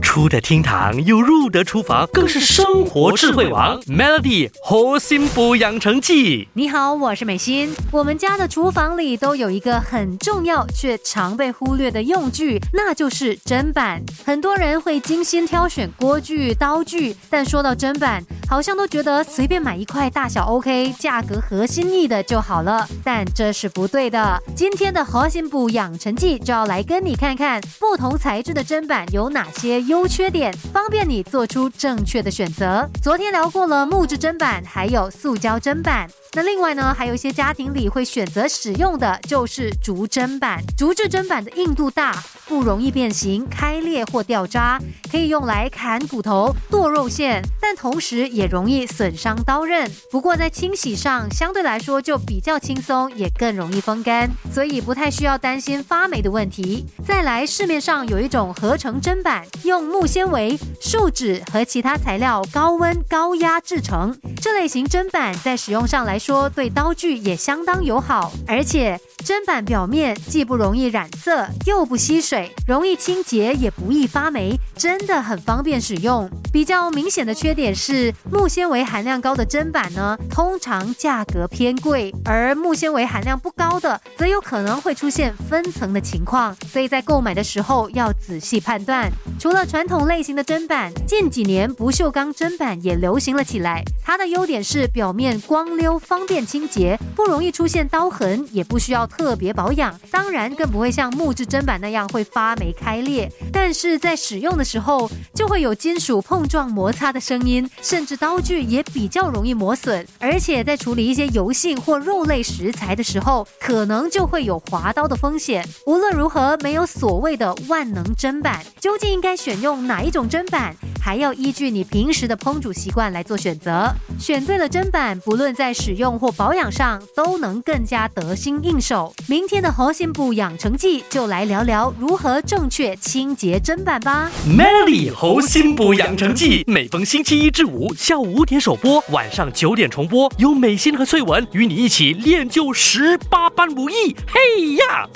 出得厅堂又入得厨房，更是生活智慧王。Melody 活心补养成记。你好，我是美心。我们家的厨房里都有一个很重要却常被忽略的用具，那就是砧板。很多人会精心挑选锅具、刀具，但说到砧板，好像都觉得随便买一块大小 OK、价格合心意的就好了。但这是不对的。今天的核心补养成记就要来跟你看看不同材质的砧板有哪些优缺点，方便你做出正确的选择。昨天聊过了木质砧板，还有塑胶砧板。那另外呢，还有一些家庭里会选择使用的就是竹砧板。竹制砧板的硬度大，不容易变形、开裂或掉渣，可以用来砍骨头、剁肉馅，但同时也容易损伤刀刃。不过在清洗上相对来说就比较轻松，也更容易风干，所以不太需要担心发霉的问题。再来，市面上有一种合成砧板，用木纤维、树脂和其他材料高温高压制成。这类型砧板在使用上来说，对刀具也相当友好，而且砧板表面既不容易染色，又不吸水，容易清洁，也不易发霉，真的很方便使用。比较明显的缺点是，木纤维含量高的砧板呢，通常价格偏贵，而木纤维含量不高的，则有可能会出现分层的情况，所以在购买的时候要仔细判断。除了传统类型的砧板，近几年不锈钢砧板也流行了起来，它的优点是表面光溜，方便清洁，不容易出现刀痕，也不需要特别保养。当然，更不会像木质砧板那样会发霉开裂。但是在使用的时候，就会有金属碰碰撞摩擦的声音，甚至刀具也比较容易磨损。而且在处理一些油性或肉类食材的时候，可能就会有划刀的风险。无论如何，没有所谓的万能砧板，究竟应该选用哪一种砧板？还要依据你平时的烹煮习惯来做选择，选对了砧板，不论在使用或保养上，都能更加得心应手。明天的核心部养成记就来聊聊如何正确清洁砧板吧。Melody 活心补养成记，每逢星期一至五下午五点首播，晚上九点重播，有美心和翠文与你一起练就十八般武艺。嘿呀！